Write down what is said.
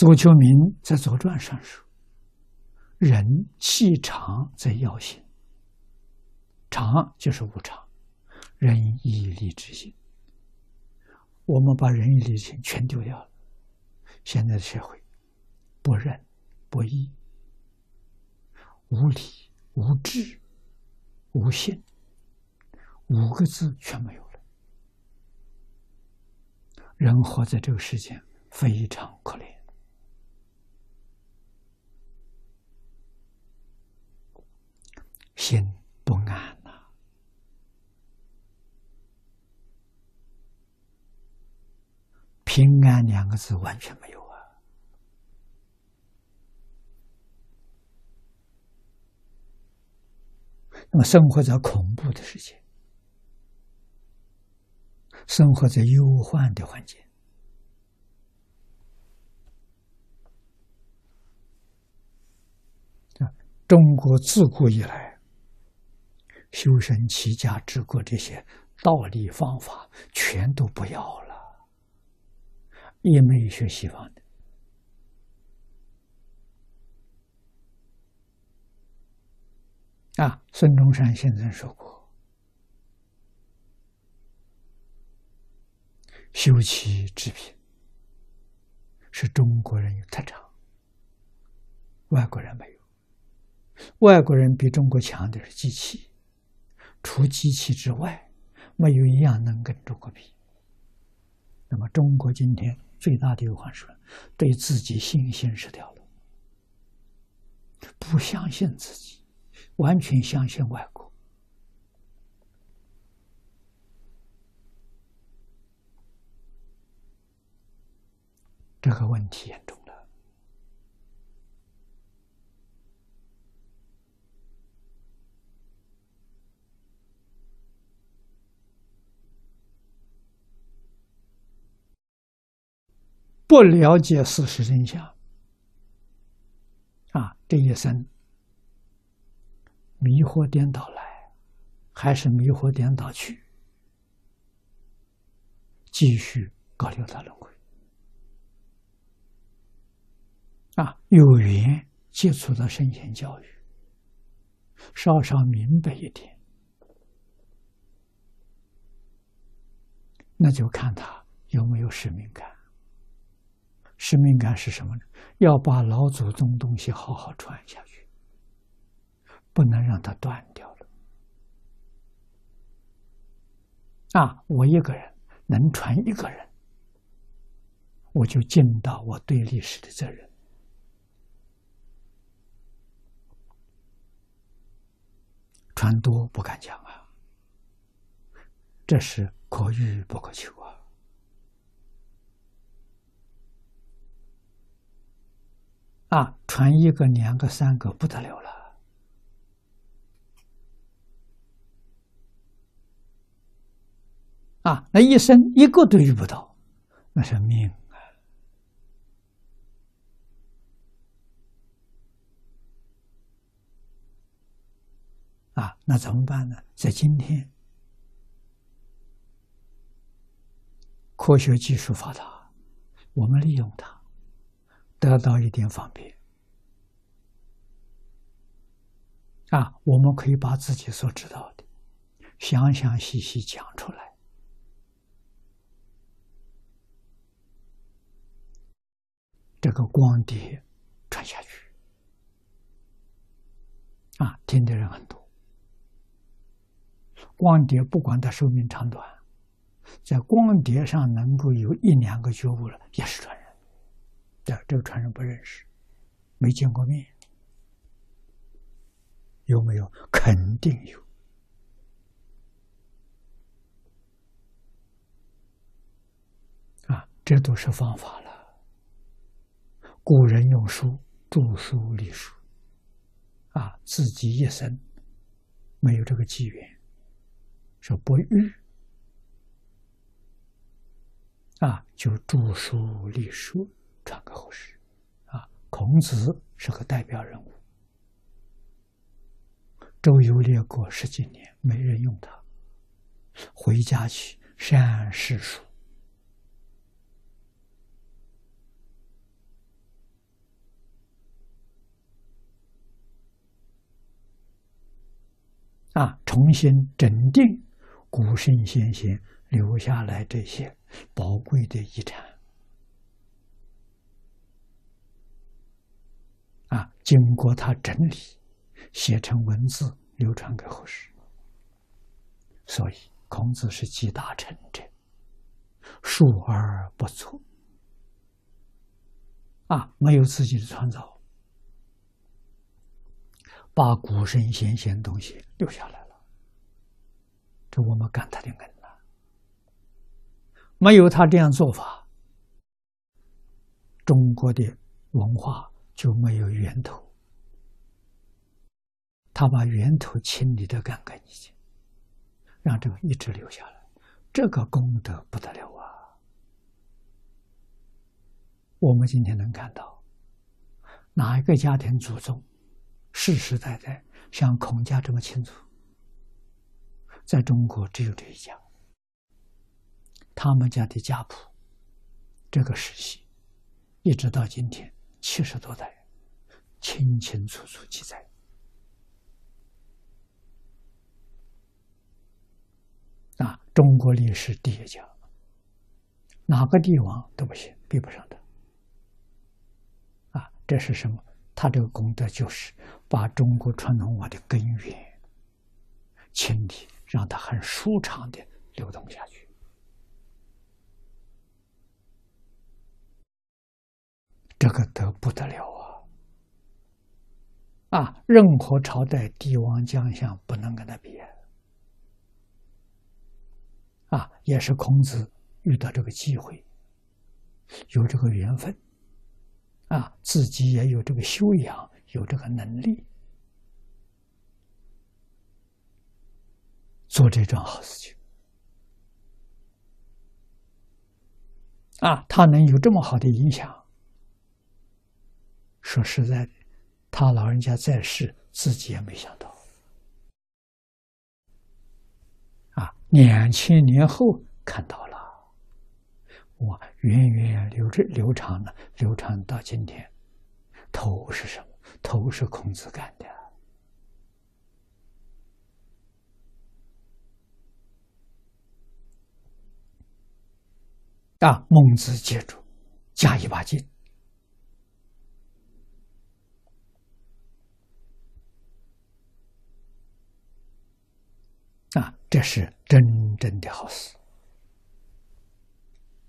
左丘明在《左传》上说：“人气长则要心，常就是无常，仁义礼智信。我们把仁义礼智信全丢掉了。现在的社会，不仁不义、无礼无智、无信，五个字全没有了。人活在这个世界，非常可怜。”心不安呐，平安两个字完全没有啊！那么生活在恐怖的世界，生活在忧患的环境中国自古以来。修身齐家治国这些道理方法全都不要了，也没有学西方的。啊，孙中山先生说过：“修齐治平是中国人有特长，外国人没有。外国人比中国强的是机器。”除机器之外，没有一样能跟中国比。那么，中国今天最大的忧患是对自己信心失掉了，不相信自己，完全相信外国。这个问题严重。不了解事实真相，啊，这一生迷惑颠倒来，还是迷惑颠倒去，继续搞六道轮回。啊，有缘接触到圣贤教育，稍稍明白一点，那就看他有没有使命感。使命感是什么呢？要把老祖宗东西好好传下去，不能让它断掉了。啊，我一个人能传一个人，我就尽到我对历史的责任。传多不敢讲啊，这是可遇不可求。啊，传一个、两个、三个不得了了！啊，那一生一个都遇不到，那是命啊！啊，那怎么办呢？在今天，科学技术发达，我们利用它。得到一点方便啊！我们可以把自己所知道的详详细细讲出来，这个光碟传下去啊，听的人很多。光碟不管它寿命长短，在光碟上能够有一两个觉悟了，也是传。这个传人不认识，没见过面，有没有？肯定有。啊，这都是方法了。古人用书著书立书，啊，自己一生没有这个机缘，说不遇，啊，就著书立书。孔子是个代表人物。周游列国十几年没人用他。回家去善诗书。啊重新整定古圣先贤留下来这些宝贵的遗产。啊，经过他整理，写成文字，流传给后世。所以，孔子是集大成者，述而不作。啊，没有自己的创造，把古圣先贤东西留下来了，这我们感他的恩呐。没有他这样做法，中国的文化。就没有源头，他把源头清理的干干净净，让这个一直留下来，这个功德不得了啊！我们今天能看到，哪一个家庭祖宗世世代代像孔家这么清楚？在中国只有这一家，他们家的家谱，这个时期一直到今天。七十多代，清清楚楚记载。啊，中国历史第一家，哪个帝王都不行，比不上的。啊，这是什么？他这个功德就是把中国传统文化的根源清理，让它很舒畅的流动下去。这个得不得了啊！啊，任何朝代帝王将相不能跟他比啊！也是孔子遇到这个机会，有这个缘分，啊，自己也有这个修养，有这个能力，做这桩好事情。啊，他能有这么好的影响。说实在的，他老人家在世，自己也没想到。啊，两千年后看到了，哇，源远流着流长了，流长到今天，头是什么？头是孔子干的。啊，孟子接住，加一把劲。啊，这是真正的好事。